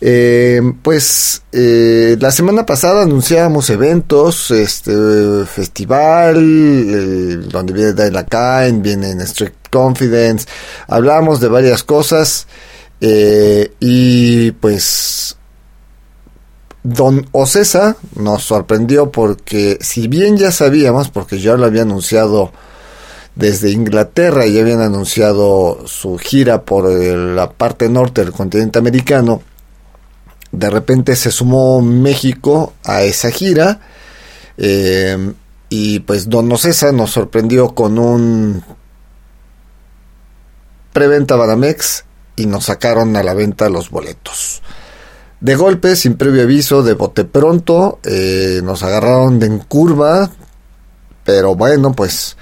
Eh, pues eh, la semana pasada anunciábamos eventos, este festival, eh, donde viene Dylan Kain, viene en Strict Confidence, hablamos de varias cosas y pues Don Ocesa nos sorprendió porque si bien ya sabíamos, porque ya lo había anunciado desde Inglaterra, ya habían anunciado su gira por la parte norte del continente americano, de repente se sumó México a esa gira eh, y pues Don Ocesa nos sorprendió con un preventa Banamex y nos sacaron a la venta los boletos. De golpe, sin previo aviso, de bote pronto, eh, nos agarraron de en curva, pero bueno, pues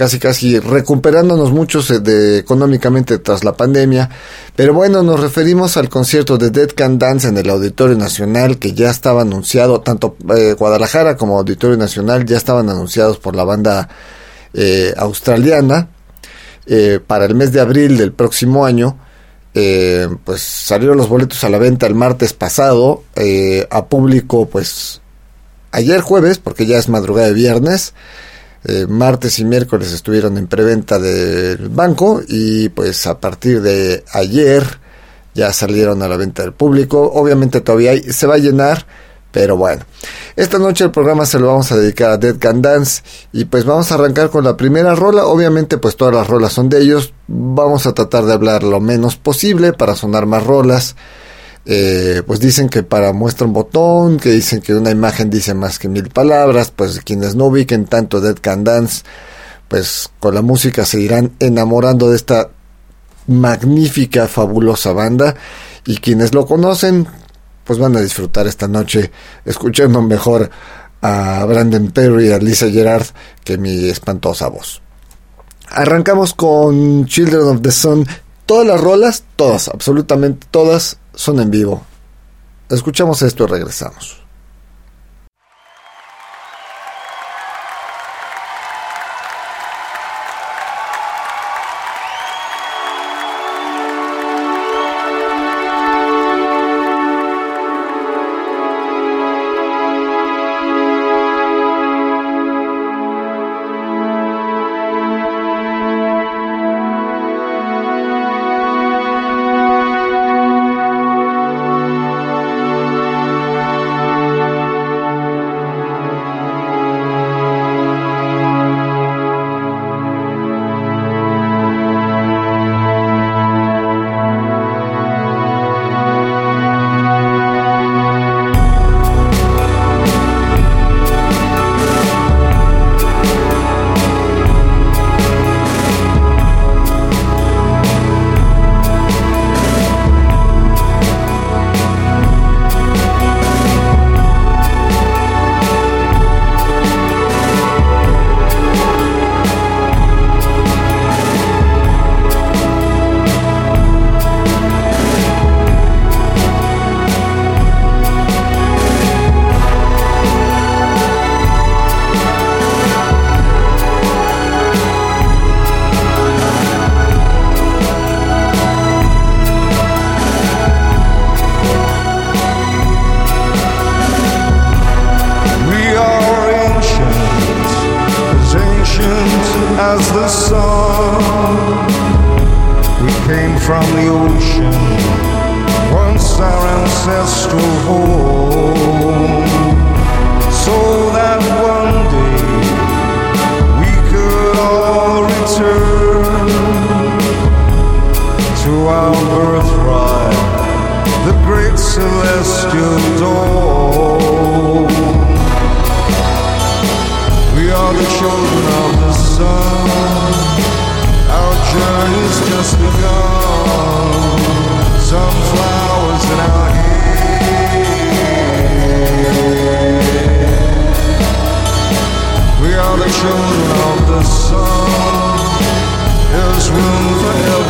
casi casi recuperándonos muchos eh, económicamente tras la pandemia. Pero bueno, nos referimos al concierto de Dead Can Dance en el Auditorio Nacional que ya estaba anunciado, tanto eh, Guadalajara como Auditorio Nacional ya estaban anunciados por la banda eh, australiana para el mes de abril del próximo año. pues salieron los boletos a la venta el martes pasado a público pues ayer jueves porque ya es madrugada de viernes eh, martes y miércoles estuvieron en preventa del banco y pues a partir de ayer ya salieron a la venta del público. Obviamente todavía se va a llenar, pero bueno. Esta noche el programa se lo vamos a dedicar a Dead Can Dance y pues vamos a arrancar con la primera rola. Obviamente pues todas las rolas son de ellos. Vamos a tratar de hablar lo menos posible para sonar más rolas. Eh, pues dicen que para muestra un botón, que dicen que una imagen dice más que mil palabras, pues quienes no ubiquen tanto Dead Can Dance, pues con la música se irán enamorando de esta magnífica, fabulosa banda y quienes lo conocen, pues van a disfrutar esta noche escuchando mejor a Brandon Perry y a Lisa Gerard que mi espantosa voz. Arrancamos con Children of the Sun. Todas las rolas, todas, absolutamente todas, son en vivo. Escuchamos esto y regresamos. Children of the sun. There's room for everyone.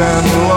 And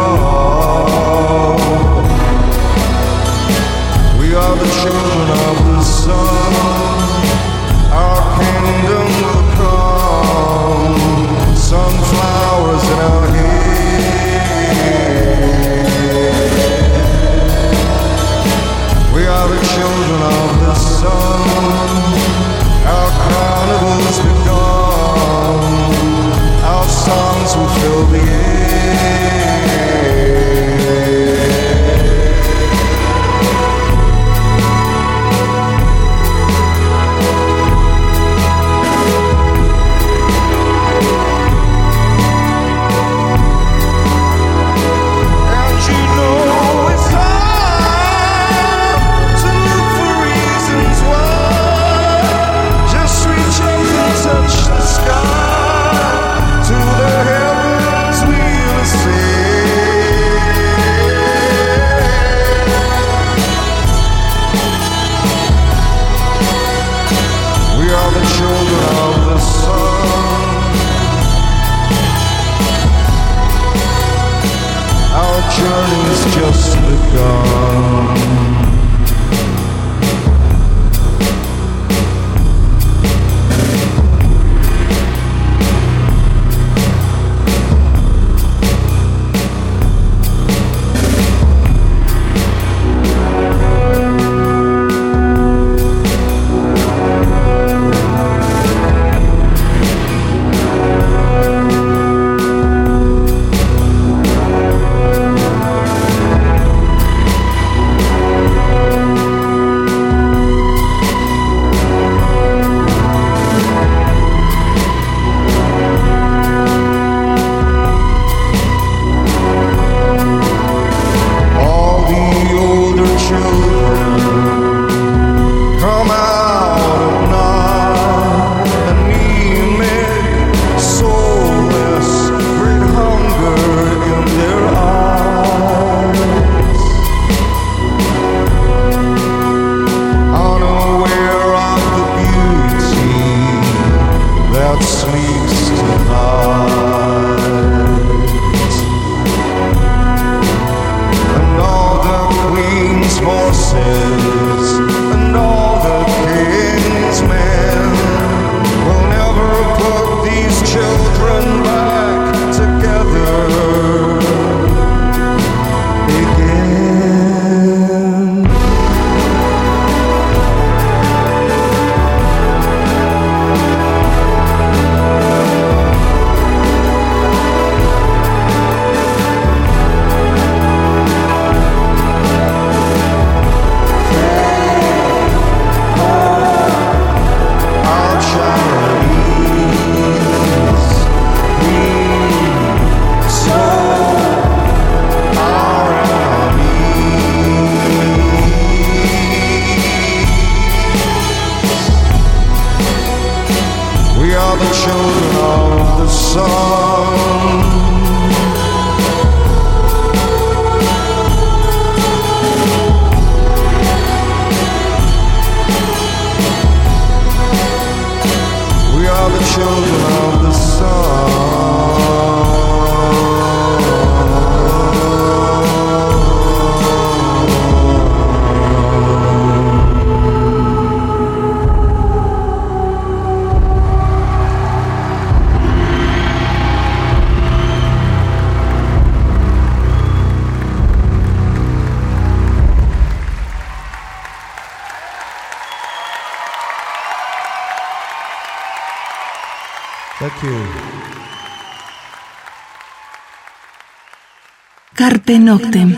Carpe Noctem.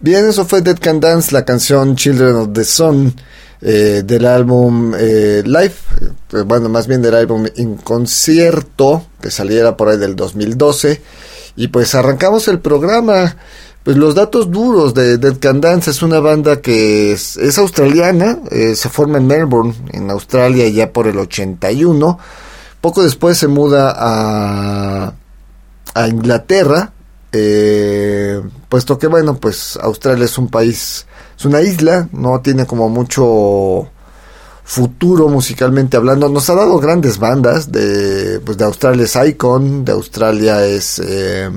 Bien, eso fue Dead Can Dance, la canción Children of the Sun eh, del álbum eh, Live, eh, bueno, más bien del álbum En Concierto, que saliera por ahí del 2012. Y pues arrancamos el programa. Pues los datos duros de Dead Can Dance es una banda que es, australiana, se forma en Melbourne, en Australia, ya por el 81. Poco después se muda a, a Inglaterra, eh, puesto que bueno, pues Australia es un país, es una isla, no tiene como mucho futuro musicalmente hablando. Nos ha dado grandes bandas, de, pues de Australia es Icon, de Australia es... Eh,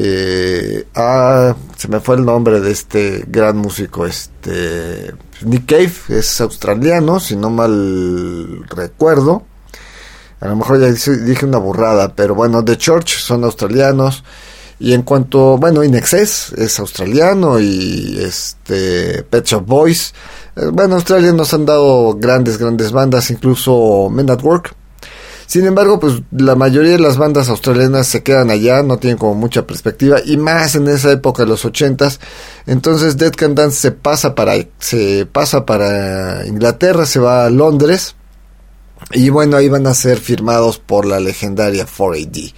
eh, ah, se me fue el nombre de este gran músico, este Nick Cave, es australiano, si no mal recuerdo. A lo mejor ya dije una burrada, pero bueno, The Church son australianos. Y en cuanto, bueno, Inexcess es australiano y este Pet Shop Boys. Eh, bueno, Australia nos han dado grandes, grandes bandas, incluso Men at Work. Sin embargo, pues la mayoría de las bandas australianas se quedan allá, no tienen como mucha perspectiva, y más en esa época de los ochentas. Entonces Dead Can Dance se pasa para, se pasa para Inglaterra, se va a Londres, y bueno, ahí van a ser firmados por la legendaria 4AD.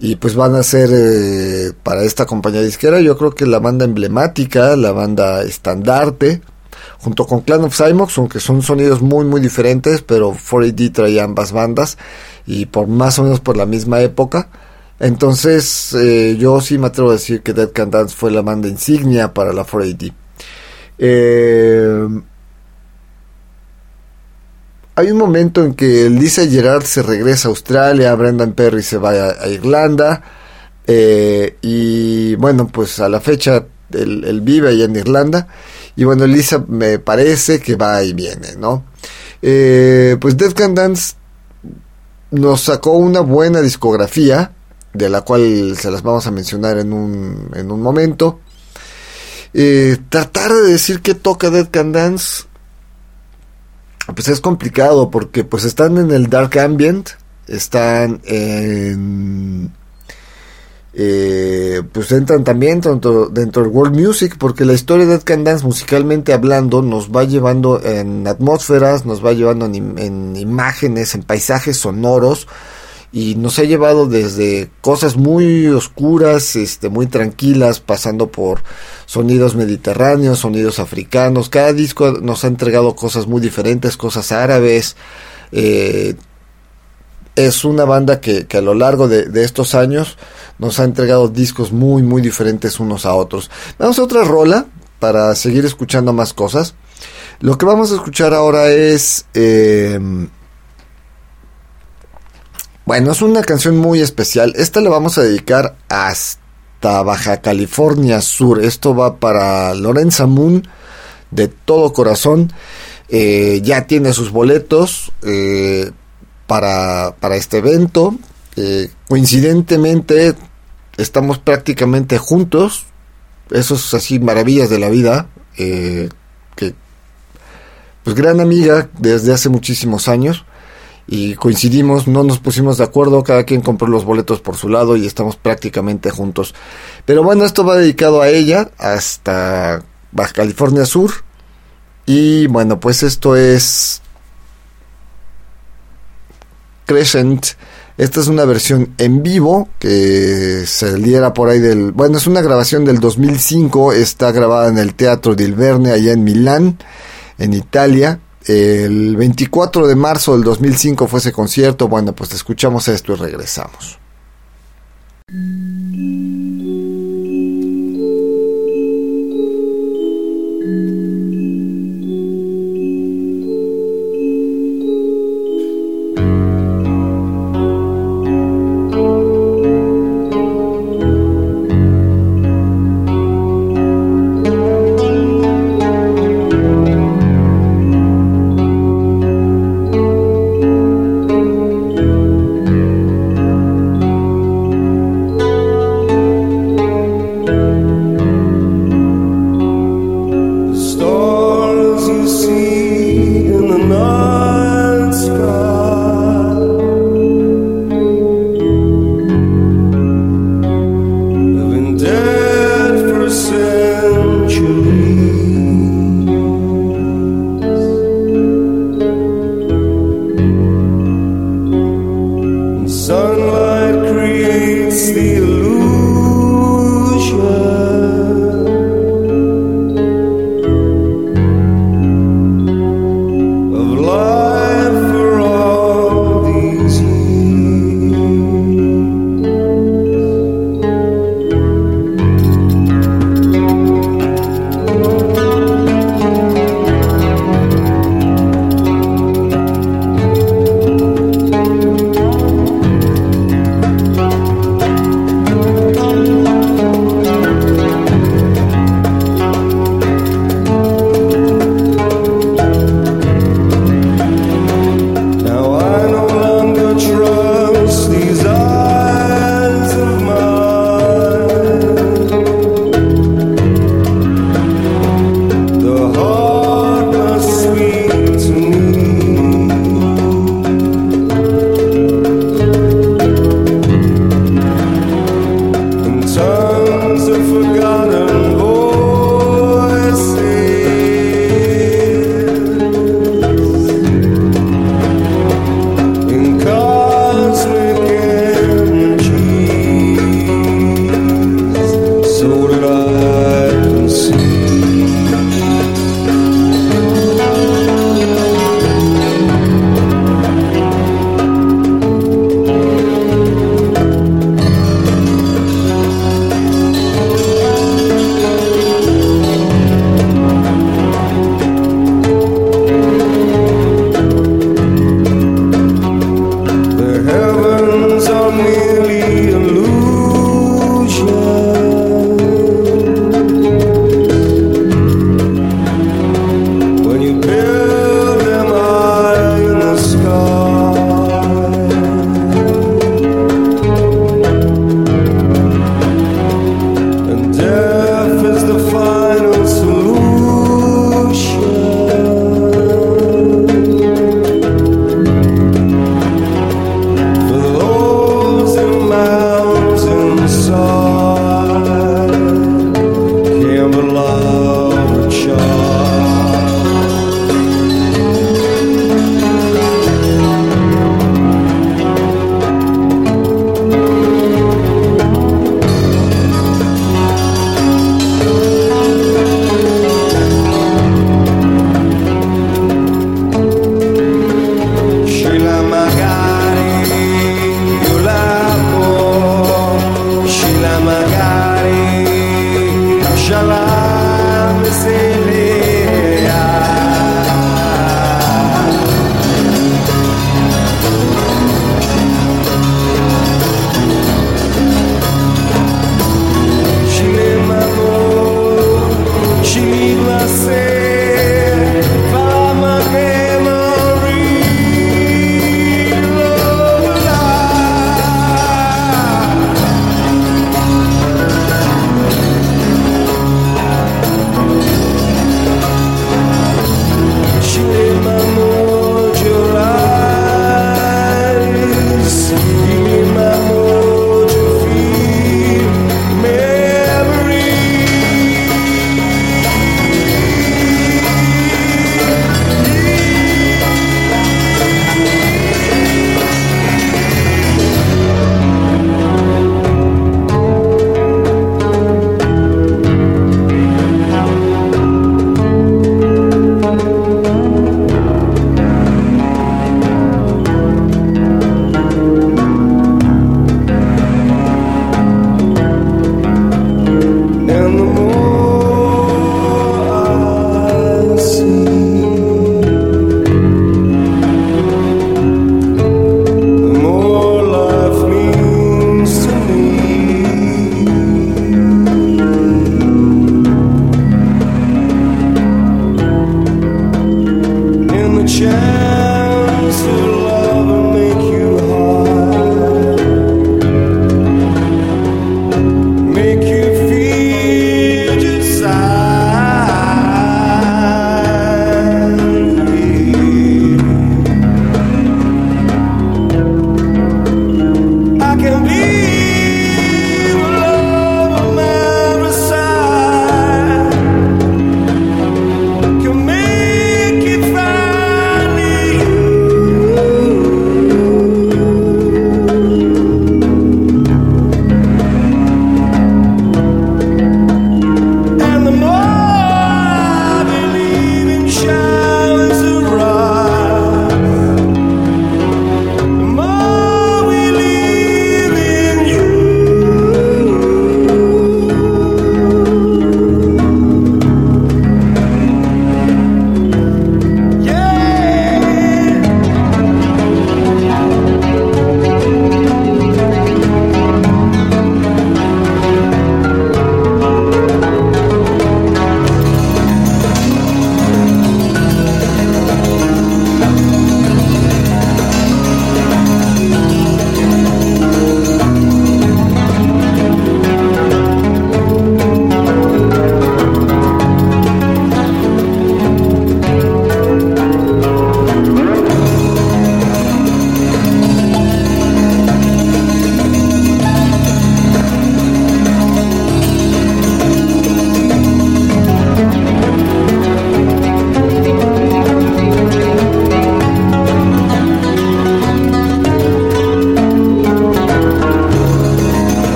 Y pues van a ser eh, para esta compañía disquera, yo creo que la banda emblemática, la banda estandarte, junto con Clan of Cymox, aunque son sonidos muy muy diferentes, pero 4AD traía ambas bandas y por más o menos por la misma época. Entonces eh, yo sí me atrevo a decir que Dead Can Dance fue la banda insignia para la 4AD. Eh, hay un momento en que Lisa Gerard se regresa a Australia, Brendan Perry se va a, Irlanda eh, y bueno pues a la fecha él, él vive allá en Irlanda y bueno, Lisa me parece que va y viene, ¿no? Eh, pues Death Can Dance nos sacó una buena discografía, de la cual se las vamos a mencionar en un, en un momento. Eh, tratar de decir que toca Dead Can Dance, pues es complicado, porque pues están en el Dark Ambient, están en eh, pues entran también dentro, del world music porque la historia de Dead Can Dance musicalmente hablando nos va llevando en atmósferas, nos va llevando en, imágenes, en paisajes sonoros y nos ha llevado desde cosas muy oscuras, este, muy tranquilas, pasando por sonidos mediterráneos, sonidos africanos. Cada disco nos ha entregado cosas muy diferentes, cosas árabes. Eh, es una banda que, que a lo largo de, de estos años nos ha entregado discos muy, muy diferentes unos a otros. Vamos a otra rola para seguir escuchando más cosas. Lo que vamos a escuchar ahora es... Eh, bueno, es una canción muy especial. Esta la vamos a dedicar hasta Baja California Sur. Esto va para Lorenza Moon de todo corazón. Eh, ya tiene sus boletos eh, para, para este evento. Eh, coincidentemente estamos prácticamente juntos. Eso es así maravillas de la vida. Eh, que pues gran amiga desde hace muchísimos años y coincidimos, no nos pusimos de acuerdo, cada quien compró los boletos por su lado y estamos prácticamente juntos. Pero bueno, esto va dedicado a ella hasta Baja California Sur. Y bueno, pues esto es Crescent. Esta es una versión en vivo que saliera por ahí del... Bueno, es una grabación del 2005, está grabada en el Teatro di Verne allá en Milán, en Italia. El 24 de marzo del 2005 fue ese concierto. Bueno, pues escuchamos esto y regresamos.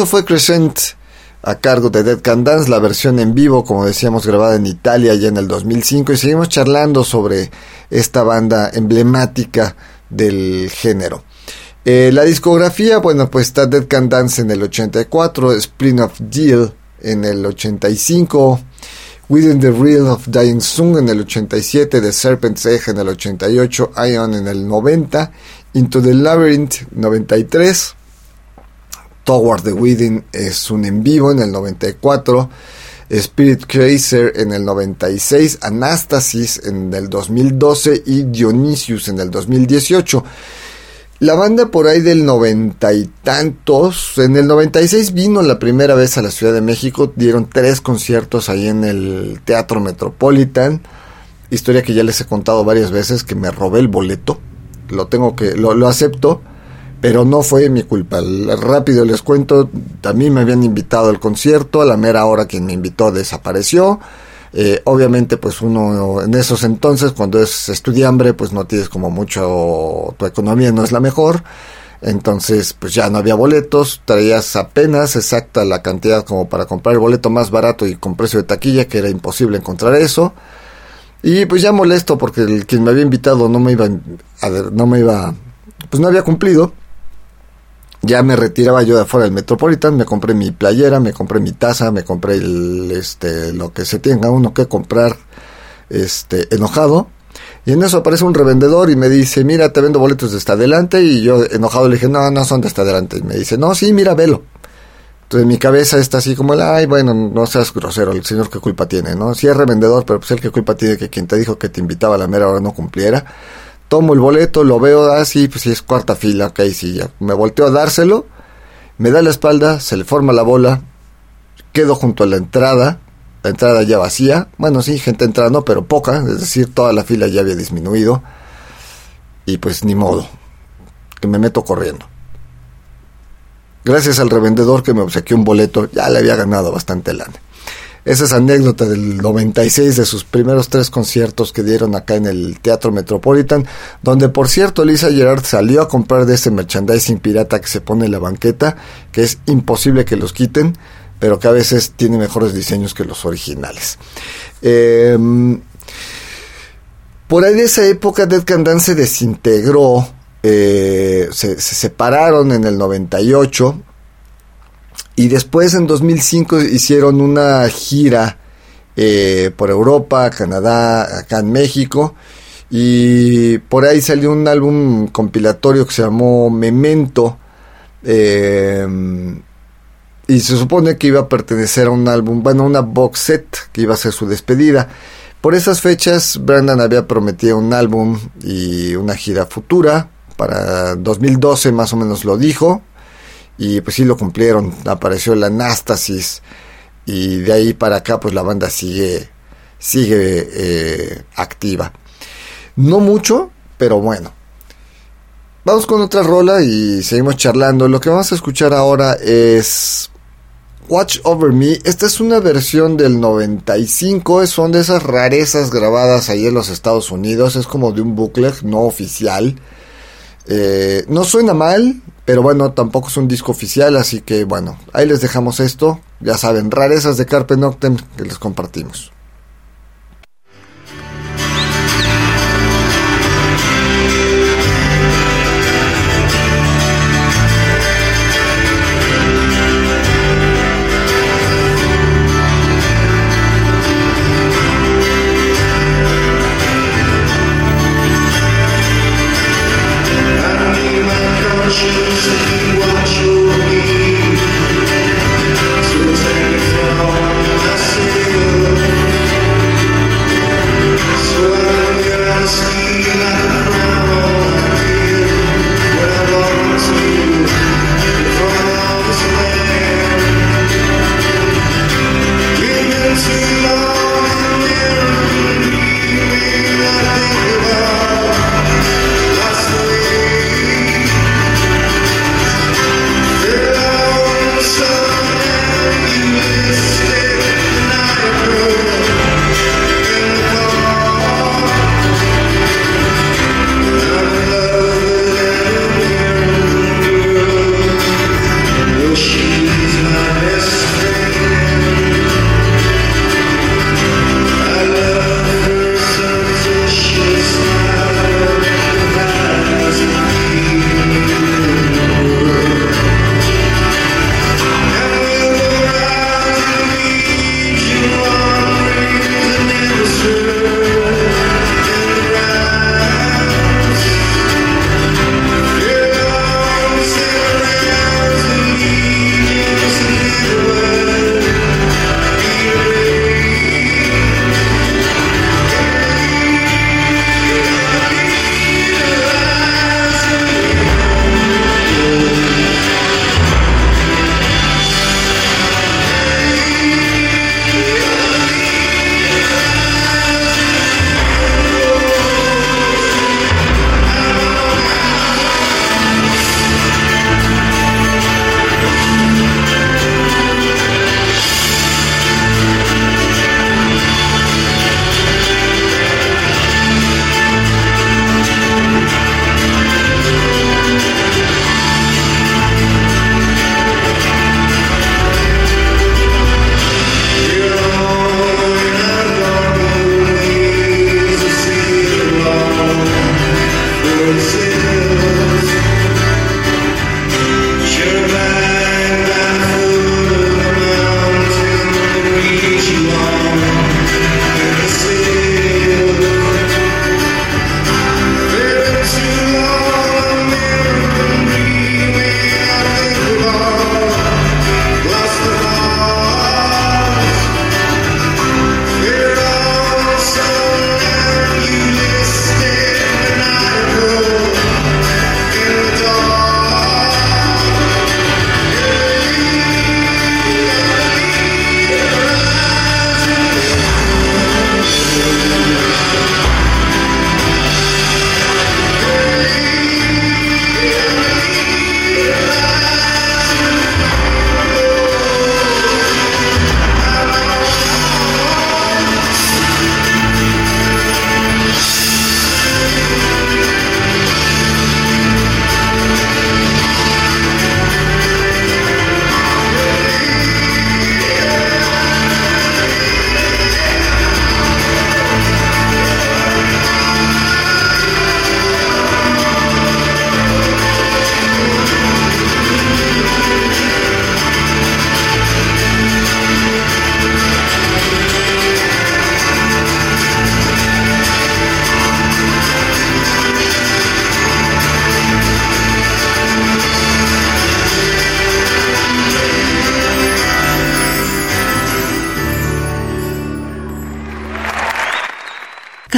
Eso fue Crescent a cargo de Dead Can Dance, la versión en vivo, como decíamos, grabada en Italia ya en el 2005 y seguimos charlando sobre esta banda emblemática del género. Eh, la discografía, bueno, pues está Dead Can Dance en el 84, Spring of Deal en el 85, Within the Real of Dying Soon en el 87, The Serpent's Egg en el 88, Ion en el 90, Into the Labyrinth 93, Toward the Within es un en vivo en el 94, Spirit Chaser en el 96, Anastasis en el 2012 y Dionysius en el 2018. La banda por ahí del noventa y tantos, en el 96 vino la primera vez a la Ciudad de México, dieron tres conciertos ahí en el Teatro Metropolitan, historia que ya les he contado varias veces que me robé el boleto, lo tengo que, lo, lo acepto, pero no fue mi culpa. Rápido les cuento, también me habían invitado al concierto, a la mera hora quien me invitó desapareció. Eh, obviamente, pues uno en esos entonces, cuando es estudiambre, pues no tienes como mucho, tu economía no es la mejor. Entonces, pues ya no había boletos, traías apenas exacta la cantidad como para comprar el boleto más barato y con precio de taquilla, que era imposible encontrar eso. Y pues ya molesto porque el quien me había invitado no me iba a no me iba, pues no había cumplido. Ya me retiraba yo de afuera del Metropolitan, me compré mi playera, me compré mi taza, me compré el, este, lo que se tenga uno que comprar, este, enojado. Y en eso aparece un revendedor y me dice, mira, te vendo boletos de hasta adelante. Y yo enojado le dije, no, no son de hasta adelante. Y me dice, no, sí, mira, velo. Entonces mi cabeza está así como, el, ay, bueno, no seas grosero, el señor qué culpa tiene, ¿no? Sí es revendedor, pero pues el qué culpa tiene que quien te dijo que te invitaba a la mera hora no cumpliera. Tomo el boleto, lo veo así, pues sí es cuarta fila, ok, sí, ya. Me volteo a dárselo, me da la espalda, se le forma la bola, quedo junto a la entrada, la entrada ya vacía, bueno, sí, gente entrando, pero poca, es decir, toda la fila ya había disminuido, y pues ni modo, que me meto corriendo. gracias al revendedor que me obsequió un boleto, ya le había ganado bastante lana. Esa es anécdota del 96 de sus primeros tres conciertos que dieron acá en el Teatro Metropolitan, donde por cierto Lisa Gerard salió a comprar de ese merchandising pirata que se pone en la banqueta, que es imposible que los quiten, pero que a veces tiene mejores diseños que los originales. Em, por ahí de esa época Dead Can Dance se desintegró, eh, se separaron en el 98 y después en 2005 hicieron una gira eh, por Europa, Canadá, acá en México. Y por ahí salió un álbum compilatorio que se llamó Memento. Eh, y se supone que iba a pertenecer a un álbum, bueno, una box set que iba a ser su despedida. Por esas fechas, Brandon había prometido un álbum y una gira futura. Para 2012 más o menos lo dijo y pues sí lo cumplieron, apareció la Anastasis y de ahí para acá pues la banda sigue, sigue eh, activa. No mucho, pero bueno. Vamos con otra rola y seguimos charlando. Lo que vamos a escuchar ahora es Watch Over Me. Esta es una versión del 95. Son de esas rarezas grabadas ahí en los Estados Unidos. Es como de un booklet no oficial. Eh, no suena mal, pero bueno, tampoco es un disco oficial, así que bueno, ahí les dejamos esto. Ya saben, rarezas de Carpe Noctem que les compartimos. music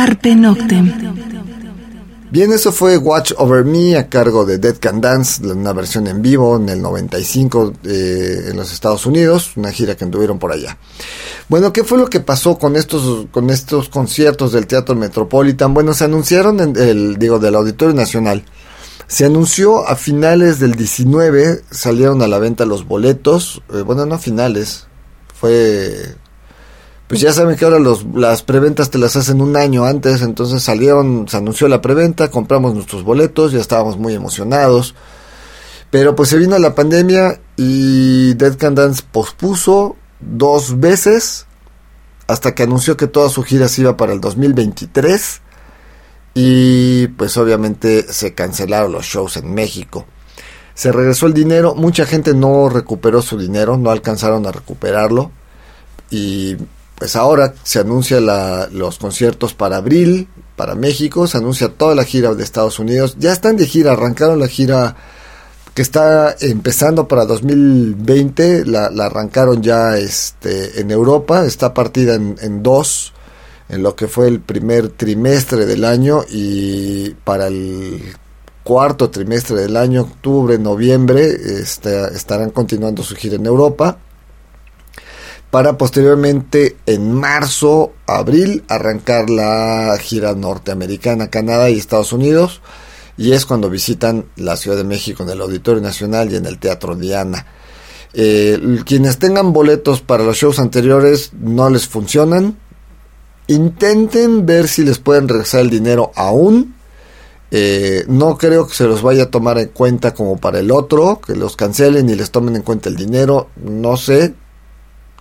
Carpe Noctem. Bien, eso fue Watch Over Me a cargo de Dead Can Dance, una versión en vivo en el 95 eh, en los Estados Unidos, una gira que anduvieron por allá. Bueno, ¿qué fue lo que pasó con estos, con estos conciertos del Teatro Metropolitan? Bueno, se anunciaron en el, digo, del Auditorio Nacional. Se anunció a finales del 19, salieron a la venta los boletos, eh, bueno, no a finales, fue pues ya saben que ahora los, las preventas te las hacen un año antes, entonces salieron, se anunció la preventa, compramos nuestros boletos, ya estábamos muy emocionados. Pero pues se vino la pandemia y Dead Can Dance pospuso dos veces hasta que anunció que toda su gira se iba para el 2023 y pues obviamente se cancelaron los shows en México. Se regresó el dinero, mucha gente no recuperó su dinero, no alcanzaron a recuperarlo y pues ahora se anuncia los conciertos para abril, para México, se anuncia toda la gira de Estados Unidos, ya están de gira, arrancaron la gira que está empezando para 2020, la, arrancaron ya este, en Europa, está partida en, dos, en lo que fue el primer trimestre del año y para el cuarto trimestre del año, octubre, noviembre, este, estarán continuando su gira en Europa para posteriormente en marzo, abril, arrancar la gira norteamericana, Canadá y Estados Unidos. Y es cuando visitan la Ciudad de México en el Auditorio Nacional y en el Teatro Diana. Eh, quienes tengan boletos para los shows anteriores no les funcionan. Intenten ver si les pueden regresar el dinero aún. Eh, no creo que se los vaya a tomar en cuenta como para el otro, que los cancelen y les tomen en cuenta el dinero. No sé,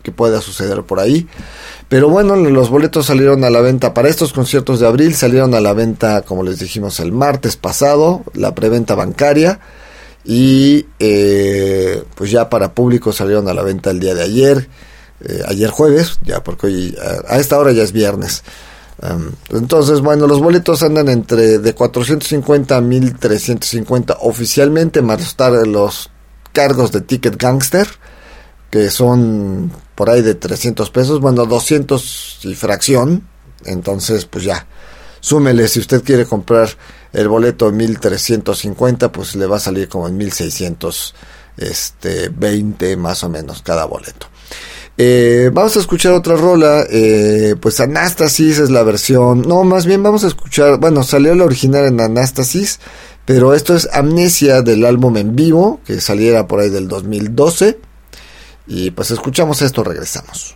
que pueda suceder por ahí. Pero bueno, los boletos salieron a la venta para estos conciertos de abril, salieron a la venta, como les dijimos, el martes pasado, la preventa bancaria. Y eh, pues ya para público salieron a la venta el día de ayer, eh, ayer jueves, ya porque hoy a, esta hora ya es viernes. entonces, bueno, los boletos andan entre de 450 a 1350 oficialmente, más los cargos de Ticket Gangster que son por ahí de 300 pesos, bueno, 200 y fracción, entonces pues ya, súmele si usted quiere comprar el boleto en 1350, pues le va a salir como en 1620 este, más o menos cada boleto. Eh, vamos a escuchar otra rola, eh, pues Anastasis es la versión, no, más bien vamos a escuchar, bueno, salió la original en Anastasis, pero esto es Amnesia del álbum en vivo, que saliera por ahí del 2012. Y pues escuchamos esto, regresamos.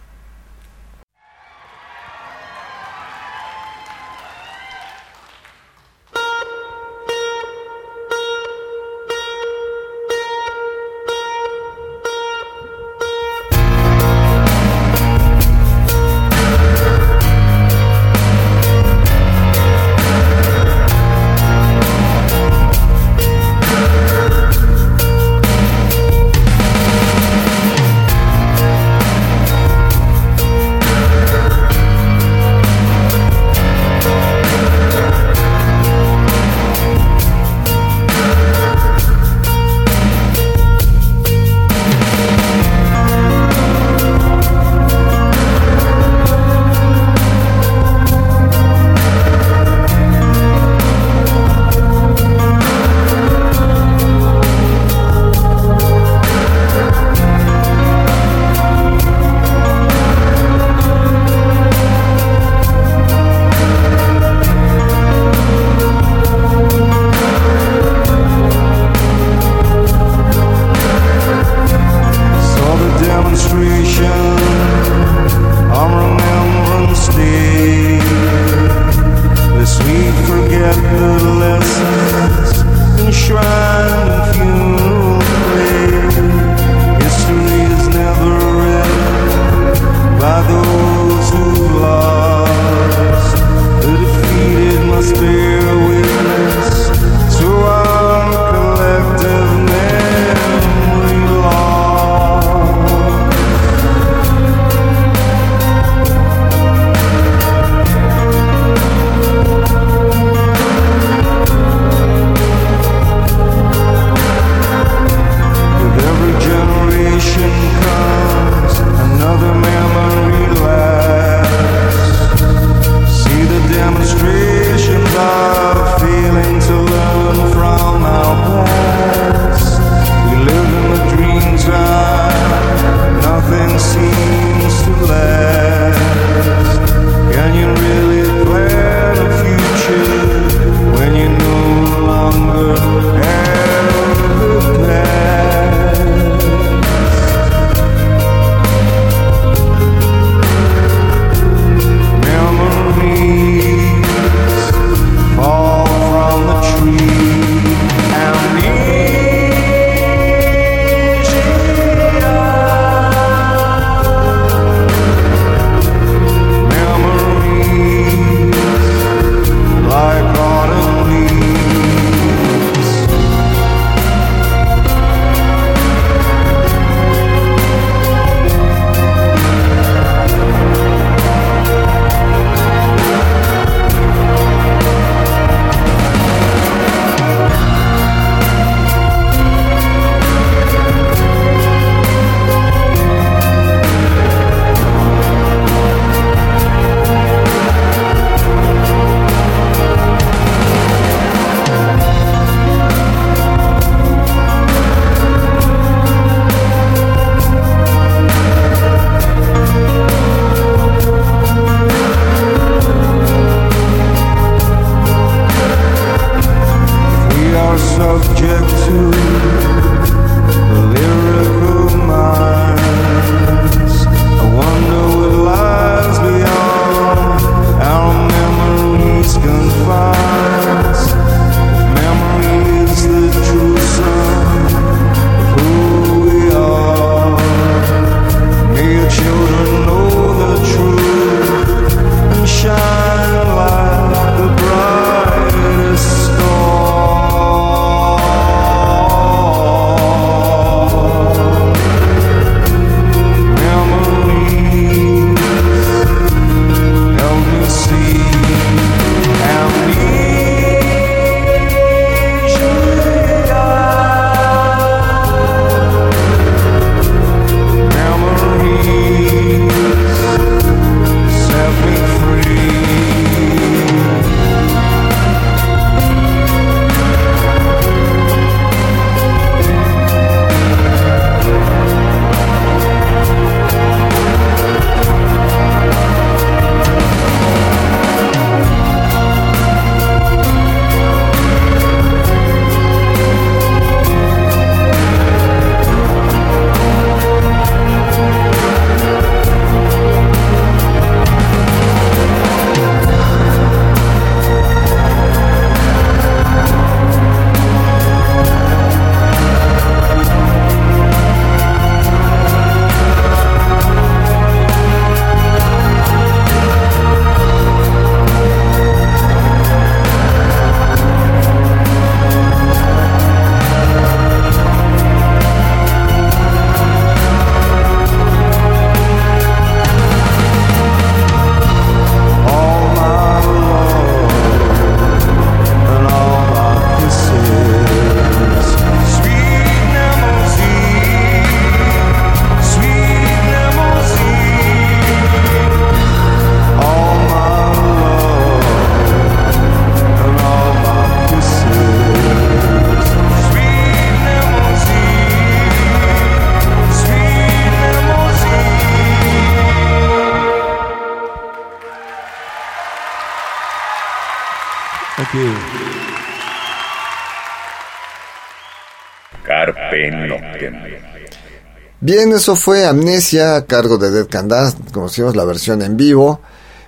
Bien, eso fue Amnesia a cargo de Dead Can Dance. Conocimos la versión en vivo.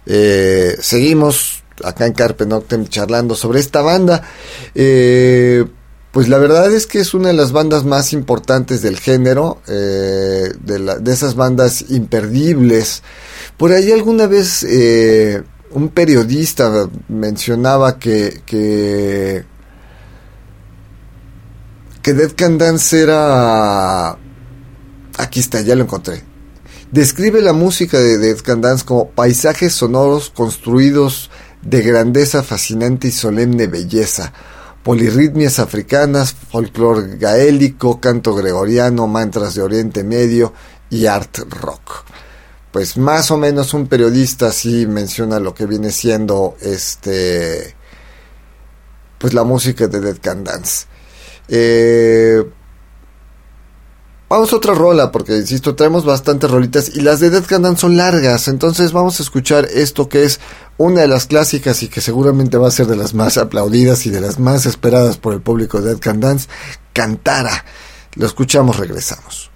Eh, seguimos acá en Carpe Noctem charlando sobre esta banda. Eh, pues la verdad es que es una de las bandas más importantes del género, eh, de, esas bandas imperdibles. Por ahí alguna vez un periodista mencionaba que, que, que Dead Can Dance era... Aquí está, ya lo encontré. Describe la música de Dead Can Dance como paisajes sonoros construidos de grandeza fascinante y solemne belleza, polirritmias africanas, folclore gaélico, canto gregoriano, mantras de Oriente Medio y art rock. Pues más o menos un periodista así menciona lo que viene siendo este pues la música de Dead Can Dance. Eh, Vamos a otra rola, porque insisto, traemos bastantes rolitas y las de Dead Can son largas. Entonces vamos a escuchar esto que es una de las clásicas y que seguramente va a ser de las más aplaudidas y de las más esperadas por el público de Dead Can Dance, Cantara. Lo escuchamos, regresamos.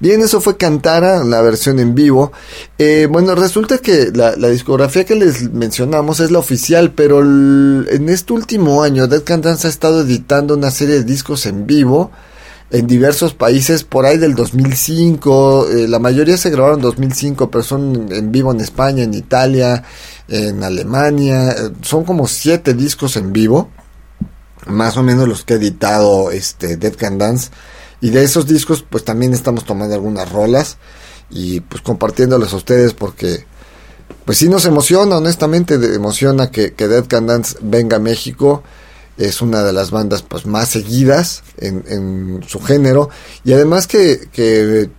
Bien, eso fue Cantara, la versión en vivo. Eh, bueno, resulta que la, discografía que les mencionamos es la oficial, pero en este último año Dead Can Dance ha estado editando una serie de discos en vivo en diversos países, por ahí del 2005, eh, la mayoría se grabaron en 2005, pero son en vivo en España, en Italia, en Alemania, eh, son como siete discos en vivo, más o menos los que ha editado este Dead Can Dance. Y de esos discos, pues también estamos tomando algunas rolas y pues compartiéndoles a ustedes porque pues sí nos emociona, honestamente, emociona que, que Dead Can Dance venga a México. Es una de las bandas pues más seguidas en, en su género y además que, que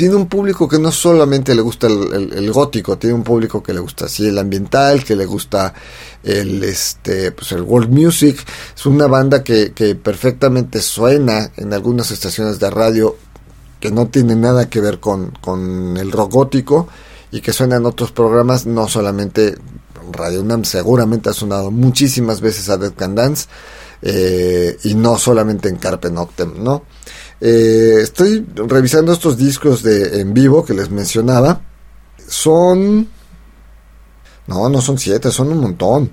tiene un público que no solamente le gusta el, gótico, tiene un público que le gusta así el ambiental, que le gusta el este pues el world music. Es una banda que, que perfectamente suena en algunas estaciones de radio que no tiene nada que ver con, con el rock gótico y que suena en otros programas, no solamente Radio UNAM, seguramente ha sonado muchísimas veces a Dead Can Dance eh, y no solamente en Carpe Noctem, ¿no? Eh, estoy revisando estos discos de en vivo que les mencionaba. Son. No, no son siete, son un montón.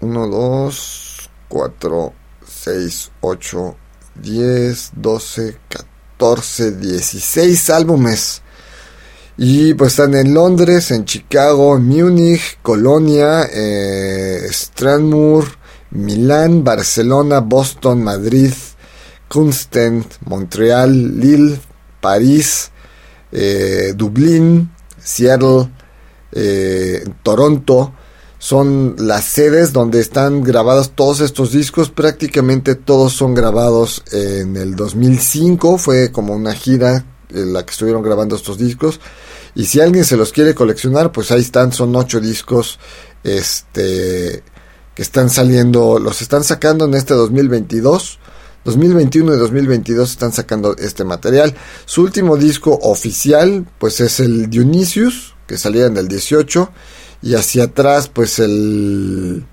Uno, dos, cuatro, seis, ocho, diez, doce, catorce, dieciséis álbumes. Y pues están en Londres, en Chicago, en Múnich, Colonia, eh, Milán, Barcelona, Boston, Madrid, Kunsten, Montreal, Lille, París, eh, Dublín, Seattle, eh, Toronto, son las sedes donde están grabados todos estos discos. Prácticamente todos son grabados en el 2005. Fue como una gira en la que estuvieron grabando estos discos. Y si alguien se los quiere coleccionar, pues ahí están. Son ocho discos este, que están saliendo. Los están sacando en este 2022. 2021 y 2022 están sacando este material. Su último disco oficial, pues es el Dionysius, que salía en el 18, y hacia atrás, pues el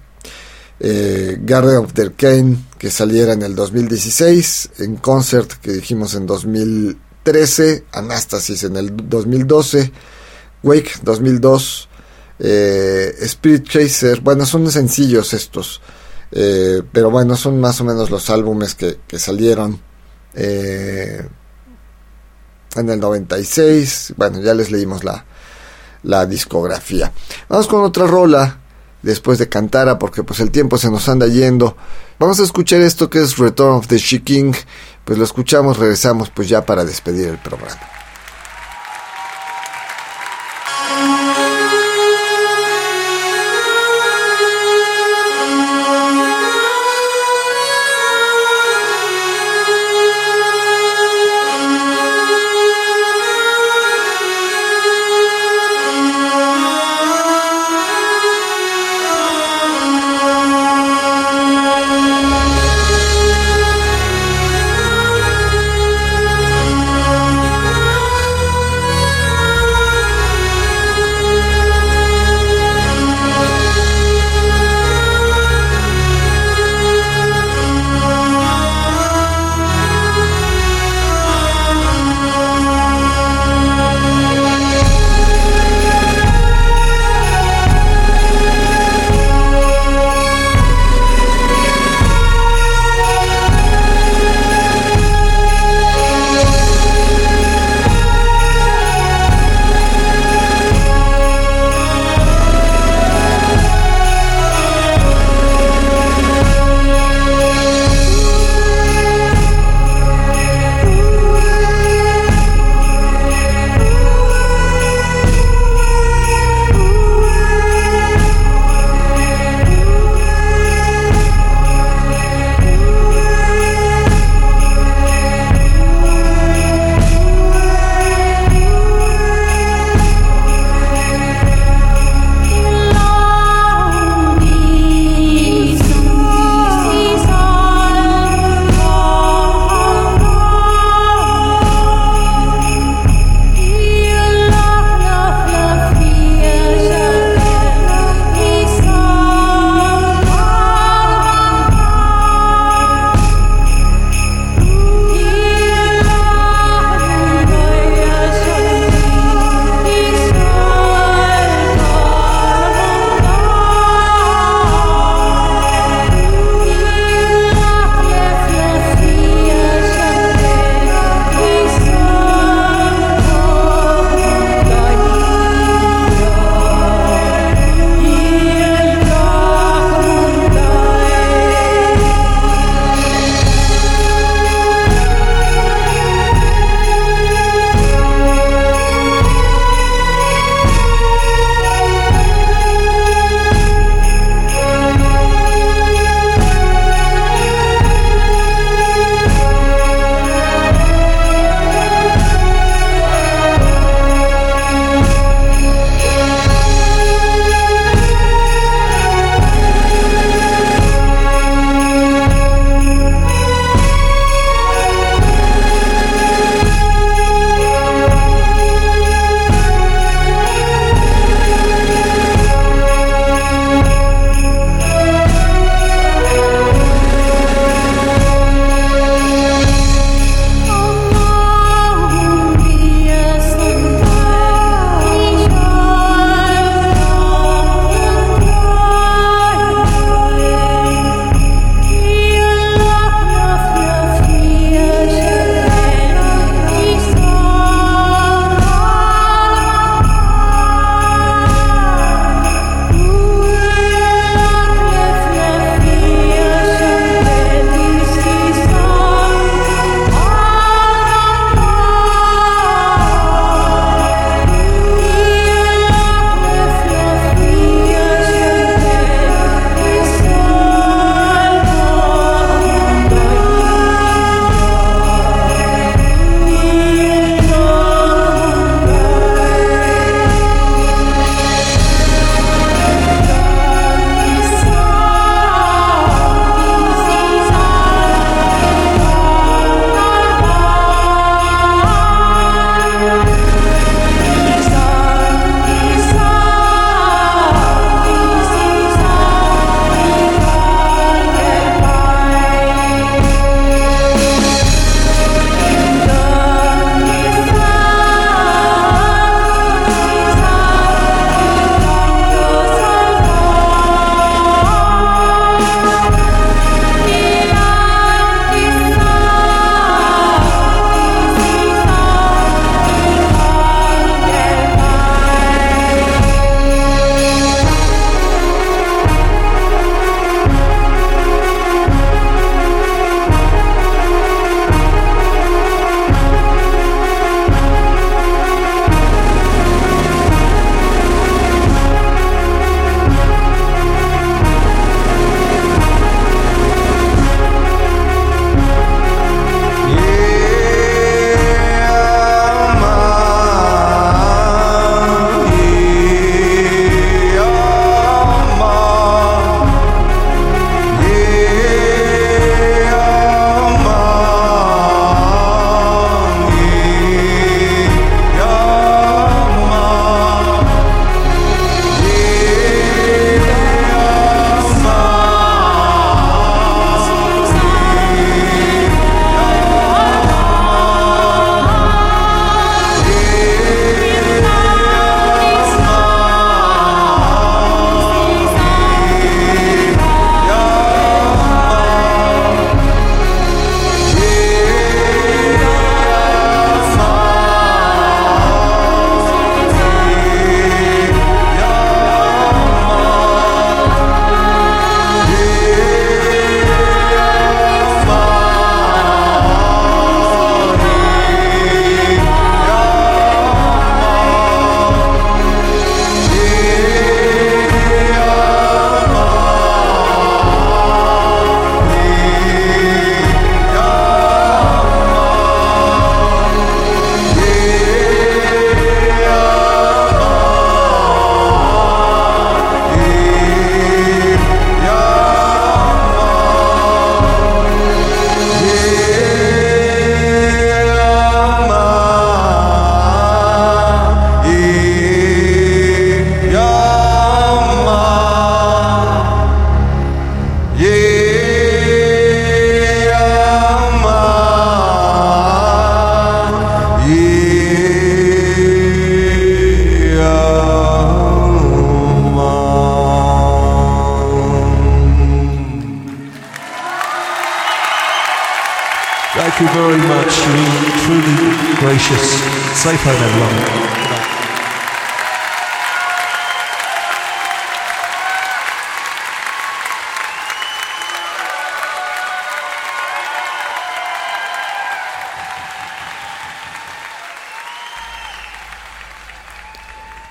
eh, Garden of the Kane, que saliera en el 2016, en Concert, que dijimos en 2013, Anastasis en el 2012, Wake 2002, eh, Spirit Chaser, bueno, son sencillos estos. Eh, pero bueno, son más o menos los álbumes que, salieron eh, en el 96. Bueno, ya les leímos la, la discografía. Vamos con otra rola después de Cantara porque pues el tiempo se nos anda yendo. Vamos a escuchar esto que es Return of the She King. Pues lo escuchamos, regresamos pues ya para despedir el programa.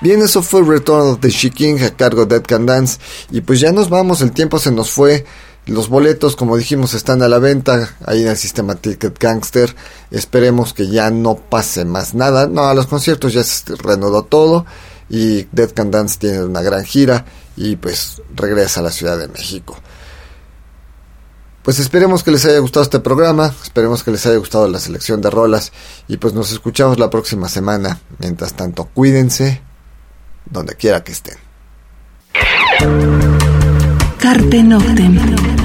Bien, eso fue Return of the She a cargo de Dead Can Dance. Y pues ya nos vamos, el tiempo se nos fue. Los boletos, como dijimos, están a la venta ahí en el sistema Ticket Gangster. Esperemos que ya no pase más nada. No, a los conciertos ya se reanudó todo. Y Dead Can Dance tiene una gran gira. Y pues regresa a la Ciudad de México. Pues esperemos que les haya gustado este programa, esperemos que les haya gustado la selección de rolas y pues nos escuchamos la próxima semana. Mientras tanto, cuídense, donde quiera que estén. Carpe Noctem.